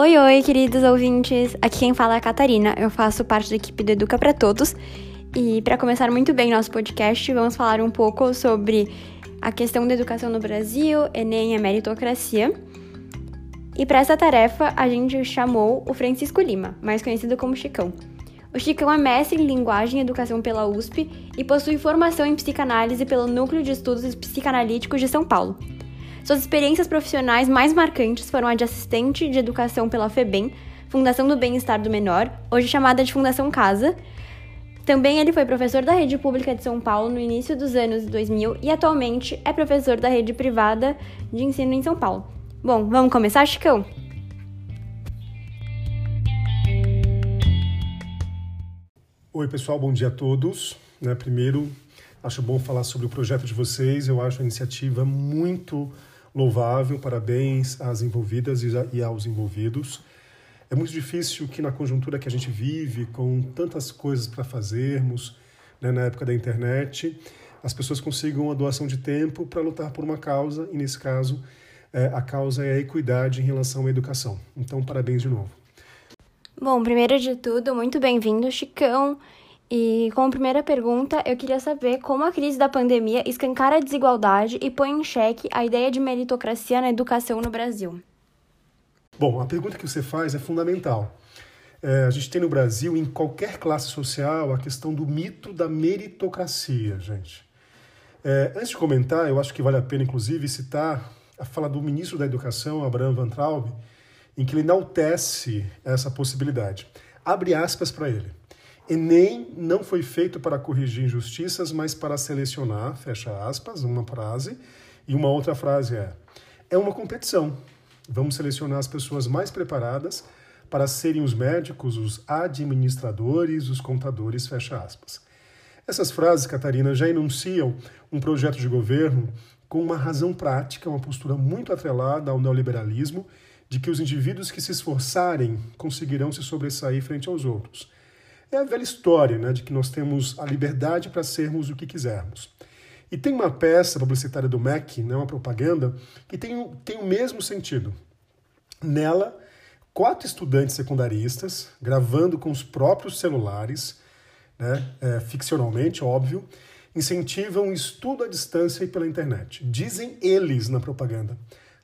Oi, oi, queridos ouvintes. Aqui quem fala é a Catarina. Eu faço parte da equipe do Educa para Todos. E para começar muito bem nosso podcast, vamos falar um pouco sobre a questão da educação no Brasil, Enem e meritocracia. E para essa tarefa, a gente chamou o Francisco Lima, mais conhecido como Chicão. O Chicão é mestre em linguagem e educação pela USP e possui formação em psicanálise pelo Núcleo de Estudos Psicanalíticos de São Paulo. Suas experiências profissionais mais marcantes foram a de assistente de educação pela FEBEM, Fundação do Bem-Estar do Menor, hoje chamada de Fundação Casa. Também ele foi professor da rede pública de São Paulo no início dos anos 2000 e atualmente é professor da rede privada de ensino em São Paulo. Bom, vamos começar, Chicão? Oi, pessoal, bom dia a todos. Né, primeiro, acho bom falar sobre o projeto de vocês. Eu acho a iniciativa muito louvável, parabéns às envolvidas e aos envolvidos. É muito difícil que na conjuntura que a gente vive, com tantas coisas para fazermos, né, na época da internet, as pessoas consigam a doação de tempo para lutar por uma causa, e nesse caso, é, a causa é a equidade em relação à educação. Então, parabéns de novo. Bom, primeiro de tudo, muito bem-vindo, Chicão. E como primeira pergunta, eu queria saber como a crise da pandemia escancara a desigualdade e põe em xeque a ideia de meritocracia na educação no Brasil. Bom, a pergunta que você faz é fundamental. É, a gente tem no Brasil, em qualquer classe social, a questão do mito da meritocracia, gente. É, antes de comentar, eu acho que vale a pena, inclusive, citar a fala do ministro da Educação, Abraham Van Traub, em que ele enaltece essa possibilidade. Abre aspas para ele. Enem não foi feito para corrigir injustiças, mas para selecionar, fecha aspas, uma frase, e uma outra frase é: é uma competição. Vamos selecionar as pessoas mais preparadas para serem os médicos, os administradores, os contadores, fecha aspas. Essas frases, Catarina, já enunciam um projeto de governo com uma razão prática, uma postura muito atrelada ao neoliberalismo, de que os indivíduos que se esforçarem conseguirão se sobressair frente aos outros é a velha história né, de que nós temos a liberdade para sermos o que quisermos. E tem uma peça publicitária do MEC, né, uma propaganda, que tem, tem o mesmo sentido. Nela, quatro estudantes secundaristas, gravando com os próprios celulares, né, é, ficcionalmente, óbvio, incentivam o estudo à distância e pela internet. Dizem eles na propaganda.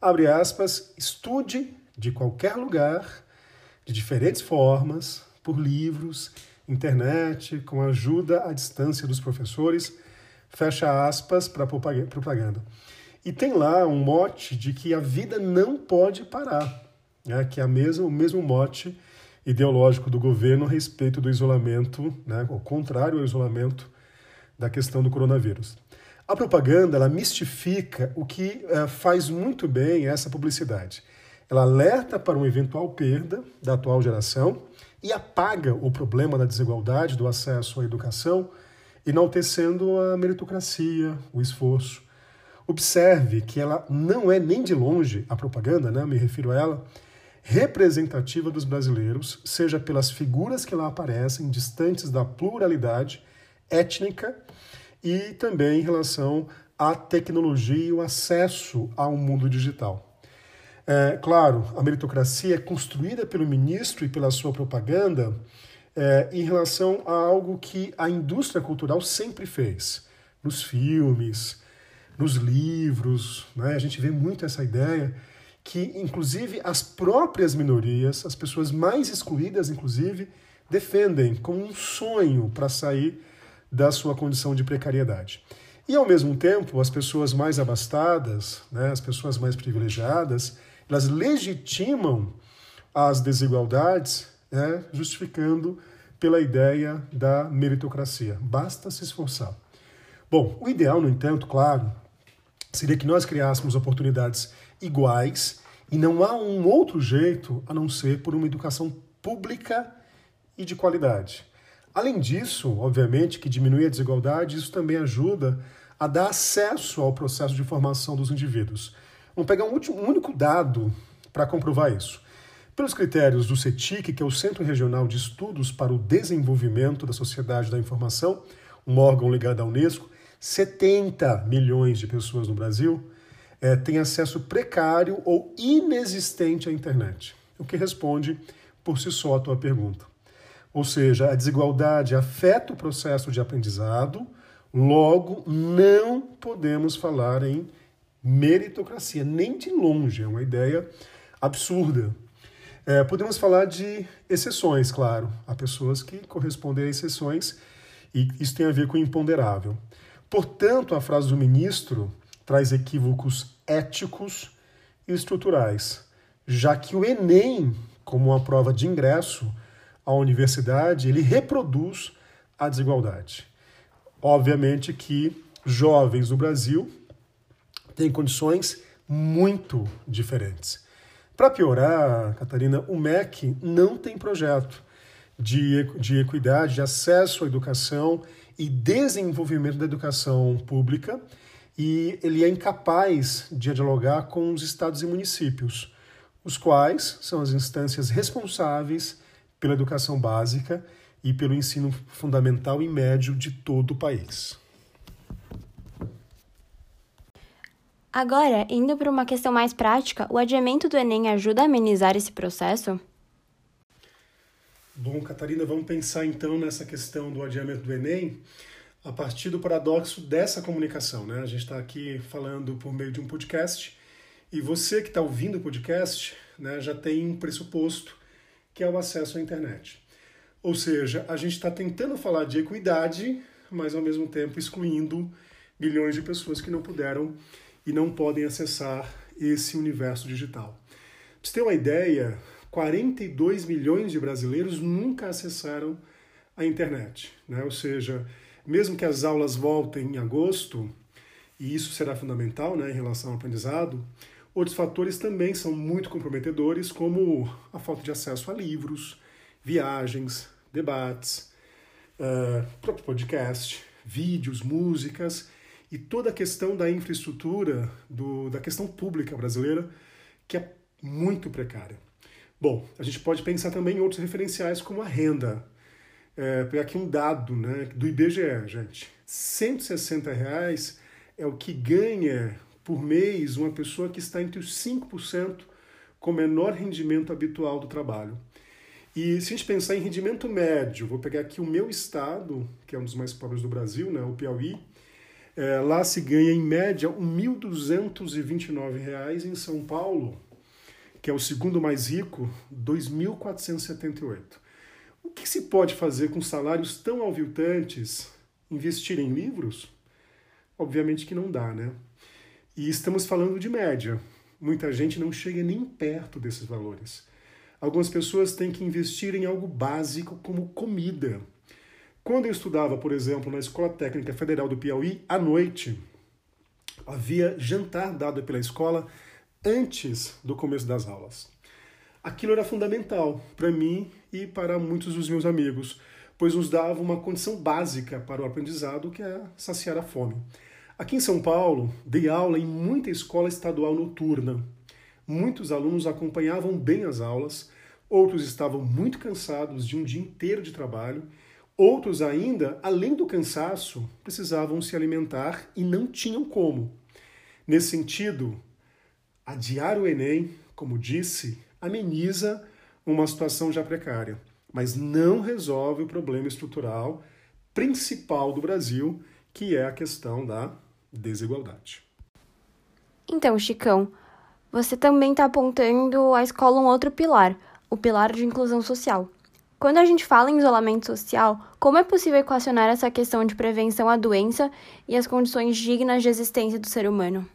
Abre aspas, estude de qualquer lugar, de diferentes formas, por livros, internet, com ajuda à distância dos professores, fecha aspas para propaganda. E tem lá um mote de que a vida não pode parar, né, que é a mesma, o mesmo mote ideológico do governo a respeito do isolamento, né, ao contrário ao isolamento da questão do coronavírus. A propaganda ela mistifica o que uh, faz muito bem essa publicidade. Ela alerta para uma eventual perda da atual geração e apaga o problema da desigualdade do acesso à educação, enaltecendo a meritocracia, o esforço. Observe que ela não é nem de longe, a propaganda, né, me refiro a ela, representativa dos brasileiros, seja pelas figuras que lá aparecem, distantes da pluralidade étnica, e também em relação à tecnologia e o acesso ao mundo digital. É, claro, a meritocracia é construída pelo ministro e pela sua propaganda é, em relação a algo que a indústria cultural sempre fez. Nos filmes, nos livros, né? a gente vê muito essa ideia que, inclusive, as próprias minorias, as pessoas mais excluídas, inclusive, defendem como um sonho para sair da sua condição de precariedade. E, ao mesmo tempo, as pessoas mais abastadas, né, as pessoas mais privilegiadas, elas legitimam as desigualdades, né, justificando pela ideia da meritocracia. Basta se esforçar. Bom, o ideal, no entanto, claro, seria que nós criássemos oportunidades iguais e não há um outro jeito a não ser por uma educação pública e de qualidade. Além disso, obviamente, que diminui a desigualdade, isso também ajuda a dar acesso ao processo de formação dos indivíduos. Vamos pegar um, último, um único dado para comprovar isso. Pelos critérios do CETIC, que é o Centro Regional de Estudos para o Desenvolvimento da Sociedade da Informação, um órgão ligado à Unesco, 70 milhões de pessoas no Brasil é, têm acesso precário ou inexistente à internet. o que responde por si só a tua pergunta. Ou seja, a desigualdade afeta o processo de aprendizado, logo não podemos falar em meritocracia, nem de longe, é uma ideia absurda. É, podemos falar de exceções, claro. Há pessoas que correspondem a exceções e isso tem a ver com o imponderável. Portanto, a frase do ministro traz equívocos éticos e estruturais, já que o Enem, como uma prova de ingresso à universidade, ele reproduz a desigualdade. Obviamente que jovens no Brasil têm condições muito diferentes. Para piorar, Catarina, o MEC não tem projeto de, de equidade, de acesso à educação e desenvolvimento da educação pública e ele é incapaz de dialogar com os estados e municípios, os quais são as instâncias responsáveis pela educação básica e pelo ensino fundamental e médio de todo o país. Agora, indo para uma questão mais prática, o adiamento do Enem ajuda a amenizar esse processo? Bom, Catarina, vamos pensar então nessa questão do adiamento do Enem a partir do paradoxo dessa comunicação. Né? A gente está aqui falando por meio de um podcast e você que está ouvindo o podcast né, já tem um pressuposto que é o acesso à internet. Ou seja, a gente está tentando falar de equidade, mas ao mesmo tempo excluindo milhões de pessoas que não puderam e não podem acessar esse universo digital. Para você ter uma ideia, 42 milhões de brasileiros nunca acessaram a internet, né? ou seja, mesmo que as aulas voltem em agosto, e isso será fundamental né, em relação ao aprendizado, outros fatores também são muito comprometedores, como a falta de acesso a livros, viagens, debates, uh, próprio podcast, vídeos, músicas e toda a questão da infraestrutura, do, da questão pública brasileira, que é muito precária. Bom, a gente pode pensar também em outros referenciais, como a renda. É, pegar aqui um dado né, do IBGE, gente. 160 reais é o que ganha por mês uma pessoa que está entre os 5% com menor rendimento habitual do trabalho. E se a gente pensar em rendimento médio, vou pegar aqui o meu estado, que é um dos mais pobres do Brasil, né, o Piauí, é, lá se ganha em média R$ 1.229, em São Paulo, que é o segundo mais rico, R$ 2.478. O que se pode fazer com salários tão alviltantes? Investir em livros? Obviamente que não dá, né? E estamos falando de média. Muita gente não chega nem perto desses valores. Algumas pessoas têm que investir em algo básico como comida. Quando eu estudava, por exemplo, na Escola Técnica Federal do Piauí, à noite, havia jantar dado pela escola antes do começo das aulas. Aquilo era fundamental para mim e para muitos dos meus amigos, pois nos dava uma condição básica para o aprendizado, que é saciar a fome. Aqui em São Paulo, dei aula em muita escola estadual noturna. Muitos alunos acompanhavam bem as aulas, outros estavam muito cansados de um dia inteiro de trabalho Outros ainda, além do cansaço, precisavam se alimentar e não tinham como. Nesse sentido, adiar o Enem, como disse, ameniza uma situação já precária, mas não resolve o problema estrutural principal do Brasil, que é a questão da desigualdade. Então, Chicão, você também está apontando à escola um outro pilar, o pilar de inclusão social. Quando a gente fala em isolamento social, como é possível equacionar essa questão de prevenção à doença e as condições dignas de existência do ser humano?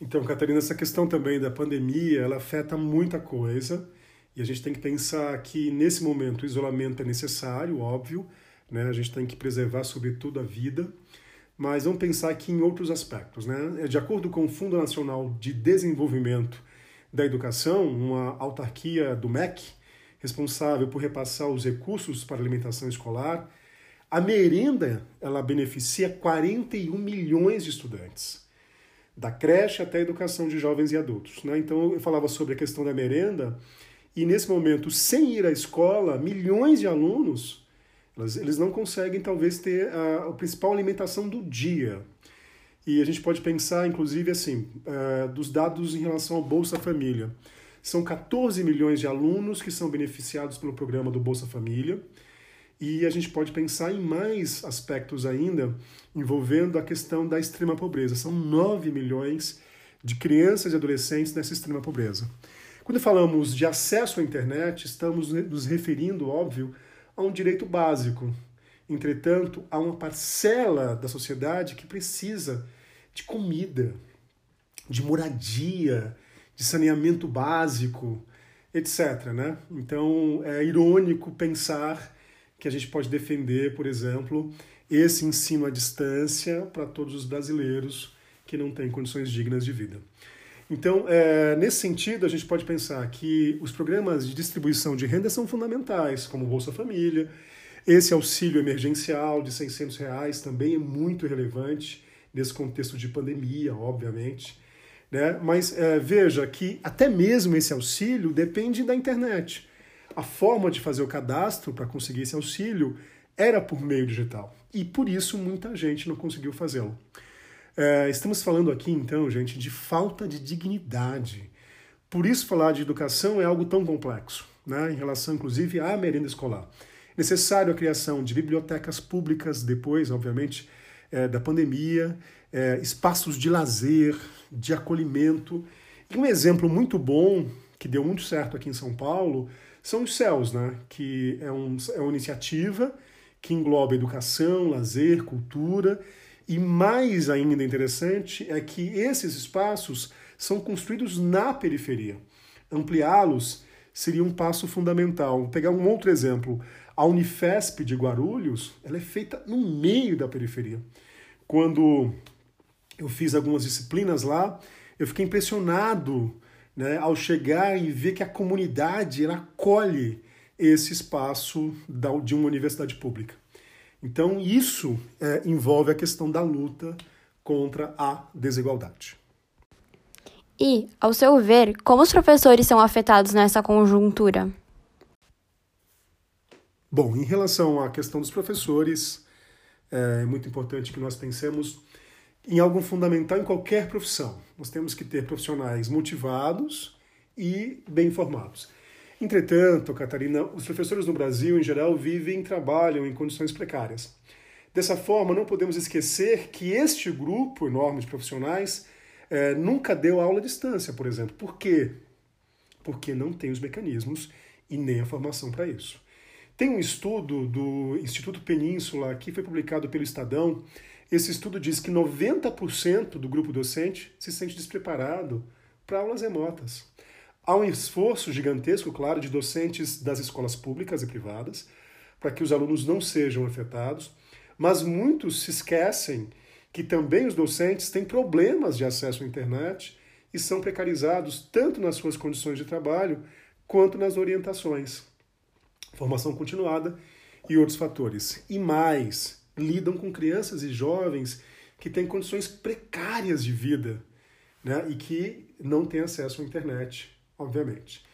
Então, Catarina, essa questão também da pandemia, ela afeta muita coisa e a gente tem que pensar que nesse momento o isolamento é necessário, óbvio, né? A gente tem que preservar sobretudo a vida, mas vamos pensar aqui em outros aspectos, né? De acordo com o Fundo Nacional de Desenvolvimento da Educação, uma autarquia do MEC, responsável por repassar os recursos para alimentação escolar. A merenda, ela beneficia 41 milhões de estudantes, da creche até a educação de jovens e adultos. Né? Então eu falava sobre a questão da merenda, e nesse momento, sem ir à escola, milhões de alunos, eles não conseguem talvez ter a, a principal alimentação do dia. E a gente pode pensar, inclusive, assim, uh, dos dados em relação ao Bolsa Família. São 14 milhões de alunos que são beneficiados pelo programa do Bolsa Família. E a gente pode pensar em mais aspectos ainda envolvendo a questão da extrema pobreza. São 9 milhões de crianças e adolescentes nessa extrema pobreza. Quando falamos de acesso à internet, estamos nos referindo, óbvio, a um direito básico. Entretanto, há uma parcela da sociedade que precisa de comida, de moradia, de saneamento básico, etc. Né? Então, é irônico pensar que a gente pode defender, por exemplo, esse ensino à distância para todos os brasileiros que não têm condições dignas de vida. Então, é, nesse sentido, a gente pode pensar que os programas de distribuição de renda são fundamentais, como Bolsa Família. Esse auxílio emergencial de 600 reais também é muito relevante nesse contexto de pandemia, obviamente. Né? Mas é, veja que até mesmo esse auxílio depende da internet a forma de fazer o cadastro para conseguir esse auxílio era por meio digital. E por isso muita gente não conseguiu fazê-lo. É, estamos falando aqui, então, gente, de falta de dignidade. Por isso, falar de educação é algo tão complexo, né, em relação, inclusive, à merenda escolar. Necessário a criação de bibliotecas públicas, depois, obviamente, é, da pandemia, é, espaços de lazer, de acolhimento. E um exemplo muito bom, que deu muito certo aqui em São Paulo, são os céus, né? que é, um, é uma iniciativa que engloba educação, lazer, cultura, e mais ainda interessante é que esses espaços são construídos na periferia. Ampliá-los seria um passo fundamental. Vou pegar um outro exemplo. A Unifesp de Guarulhos ela é feita no meio da periferia. Quando eu fiz algumas disciplinas lá, eu fiquei impressionado né, ao chegar e ver que a comunidade ela acolhe esse espaço de uma universidade pública. Então, isso é, envolve a questão da luta contra a desigualdade. E, ao seu ver, como os professores são afetados nessa conjuntura? Bom, em relação à questão dos professores, é muito importante que nós pensemos em algo fundamental em qualquer profissão. Nós temos que ter profissionais motivados e bem informados. Entretanto, Catarina, os professores no Brasil, em geral, vivem e trabalham em condições precárias. Dessa forma, não podemos esquecer que este grupo enorme de profissionais é, nunca deu aula à distância, por exemplo. Por quê? Porque não tem os mecanismos e nem a formação para isso. Tem um estudo do Instituto Península que foi publicado pelo Estadão esse estudo diz que 90% do grupo docente se sente despreparado para aulas remotas. Há um esforço gigantesco, claro, de docentes das escolas públicas e privadas para que os alunos não sejam afetados, mas muitos se esquecem que também os docentes têm problemas de acesso à internet e são precarizados tanto nas suas condições de trabalho quanto nas orientações, formação continuada e outros fatores. E mais, lidam com crianças e jovens que têm condições precárias de vida né, e que não têm acesso à internet, obviamente.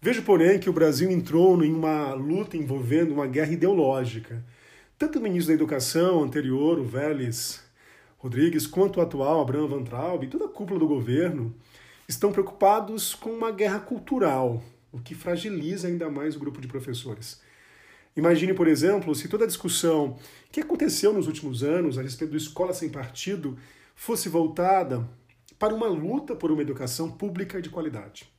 Vejo, porém, que o Brasil entrou em uma luta envolvendo uma guerra ideológica. Tanto o ministro da Educação anterior, o Vélez Rodrigues, quanto o atual, Abraham Van Traub, e toda a cúpula do governo, estão preocupados com uma guerra cultural, o que fragiliza ainda mais o grupo de professores. Imagine, por exemplo, se toda a discussão que aconteceu nos últimos anos a respeito do escola sem partido fosse voltada para uma luta por uma educação pública de qualidade.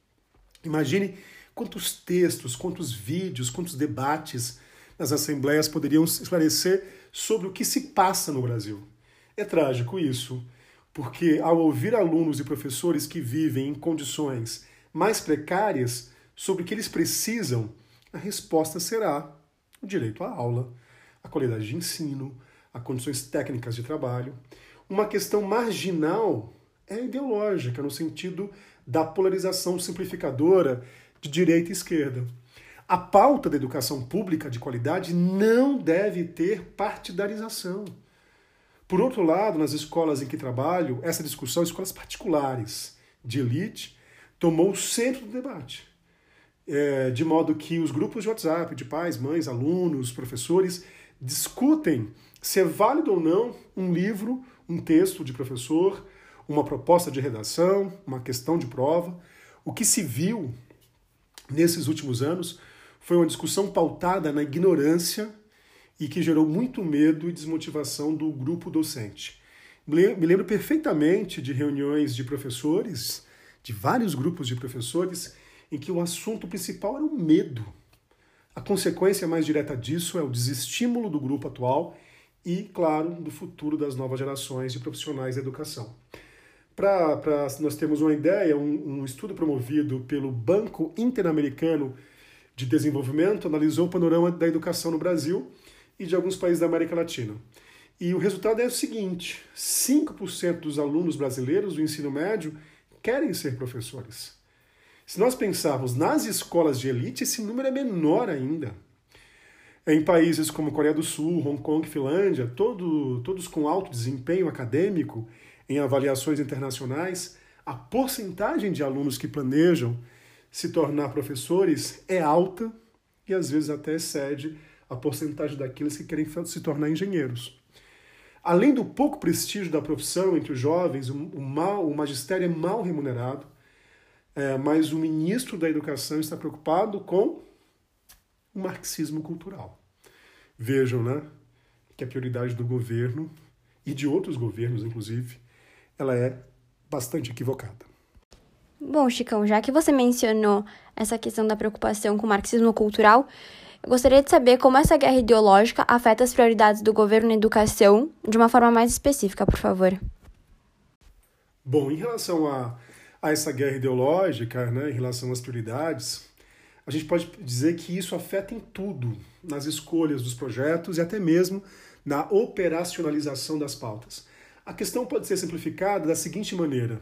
Imagine quantos textos, quantos vídeos, quantos debates nas assembleias poderiam esclarecer sobre o que se passa no Brasil. É trágico isso, porque ao ouvir alunos e professores que vivem em condições mais precárias sobre o que eles precisam, a resposta será o direito à aula, a qualidade de ensino, as condições técnicas de trabalho. Uma questão marginal é ideológica, no sentido da polarização simplificadora de direita e esquerda. A pauta da educação pública de qualidade não deve ter partidarização. Por outro lado, nas escolas em que trabalho, essa discussão, escolas particulares de elite, tomou o centro do debate é, de modo que os grupos de WhatsApp de pais, mães, alunos, professores discutem se é válido ou não um livro, um texto de professor, uma proposta de redação, uma questão de prova. O que se viu nesses últimos anos foi uma discussão pautada na ignorância e que gerou muito medo e desmotivação do grupo docente. Me lembro perfeitamente de reuniões de professores, de vários grupos de professores, em que o assunto principal era o medo. A consequência mais direta disso é o desestímulo do grupo atual e, claro, do futuro das novas gerações de profissionais da educação. Para nós termos uma ideia, um, um estudo promovido pelo Banco Interamericano de Desenvolvimento analisou o panorama da educação no Brasil e de alguns países da América Latina. E o resultado é o seguinte: 5% dos alunos brasileiros do ensino médio querem ser professores. Se nós pensarmos nas escolas de elite, esse número é menor ainda. Em países como Coreia do Sul, Hong Kong, Finlândia, todo, todos com alto desempenho acadêmico em avaliações internacionais, a porcentagem de alunos que planejam se tornar professores é alta e às vezes até excede a porcentagem daqueles que querem se tornar engenheiros. Além do pouco prestígio da profissão entre os jovens, o, mal, o magistério é mal remunerado, é, mas o ministro da Educação está preocupado com o marxismo cultural. Vejam, né, que a prioridade do governo e de outros governos, inclusive, ela é bastante equivocada. Bom, Chicão, já que você mencionou essa questão da preocupação com o marxismo cultural, eu gostaria de saber como essa guerra ideológica afeta as prioridades do governo na educação de uma forma mais específica, por favor. Bom, em relação a, a essa guerra ideológica, né, em relação às prioridades, a gente pode dizer que isso afeta em tudo, nas escolhas dos projetos e até mesmo na operacionalização das pautas. A questão pode ser simplificada da seguinte maneira: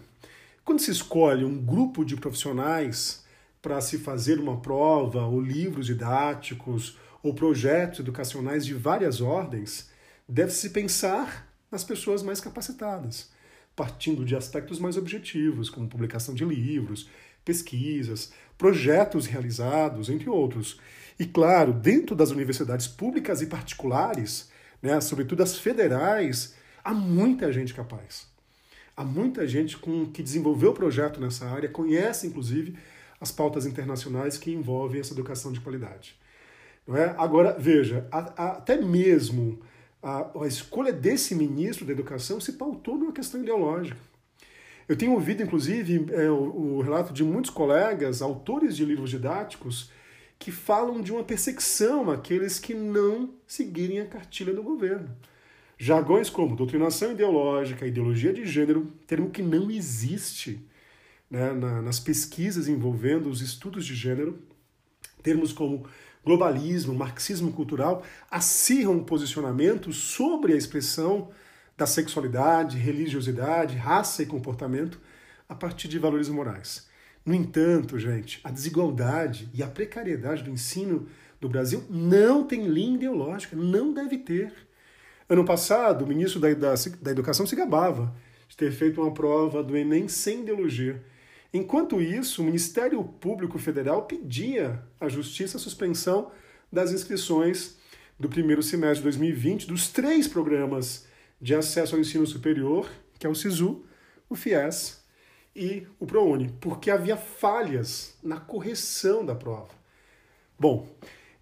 quando se escolhe um grupo de profissionais para se fazer uma prova, ou livros didáticos, ou projetos educacionais de várias ordens, deve-se pensar nas pessoas mais capacitadas, partindo de aspectos mais objetivos, como publicação de livros, pesquisas, projetos realizados, entre outros. E, claro, dentro das universidades públicas e particulares, né, sobretudo as federais, há muita gente capaz. Há muita gente com, que desenvolveu projeto nessa área, conhece, inclusive, as pautas internacionais que envolvem essa educação de qualidade. Não é? Agora, veja, a, a, até mesmo a, a escolha desse ministro da educação se pautou numa questão ideológica. Eu tenho ouvido, inclusive, é, o, o, relato de muitos colegas, autores de livros didáticos, que falam de uma perseguição àqueles que não seguirem a cartilha do governo. Jargões como doutrinação ideológica, ideologia de gênero, termo que não existe né, na, nas pesquisas envolvendo os estudos de gênero, termos como globalismo, marxismo cultural, acirram posicionamentos sobre a expressão da sexualidade, religiosidade, raça e comportamento a partir de valores morais. No entanto, gente, a desigualdade e a precariedade do ensino do Brasil não tem linha ideológica, não deve ter. Ano passado, o ministro da, da, da Educação se gabava de ter feito uma prova do Enem sem ideologia. Enquanto isso, o Ministério Público Federal pedia à Justiça a suspensão das inscrições do primeiro semestre de 2020 dos três programas de acesso ao ensino superior, que é o SISU, o FIES e o ProUni, porque havia falhas na correção da prova. Bom,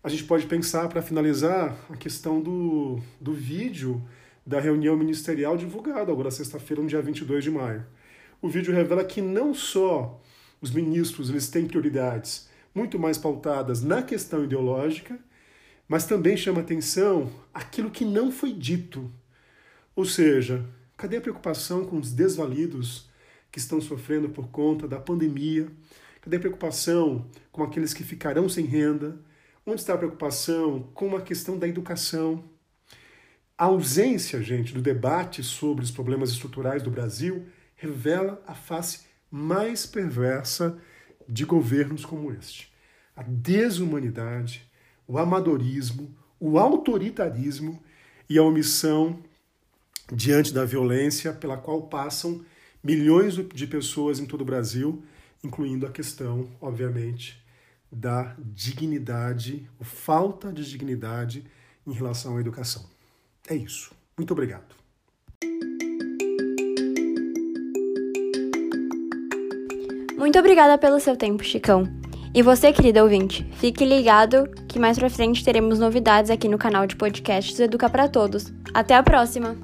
a gente pode pensar, para finalizar, a questão do, do vídeo da reunião ministerial divulgada agora sexta-feira, no dia 22 de maio o vídeo revela que não só os ministros eles têm prioridades muito mais pautadas na questão ideológica, mas também chama atenção aquilo que não foi dito. Ou seja, cadê a preocupação com os desvalidos que estão sofrendo por conta da pandemia? Cadê a preocupação com aqueles que ficarão sem renda? Onde está a preocupação com a questão da educação? A ausência, gente, do debate sobre os problemas estruturais do Brasil revela a face mais perversa de governos como este. A desumanidade, o amadorismo, o autoritarismo e a omissão diante da violência pela qual passam milhões de pessoas em todo o Brasil, incluindo a questão, obviamente, da dignidade, ou falta de dignidade em relação à educação. É isso. Muito obrigado. Muito obrigada pelo seu tempo, Chicão. E você, querido ouvinte, fique ligado que mais pra frente teremos novidades aqui no canal de podcasts Educa para Todos. Até a próxima!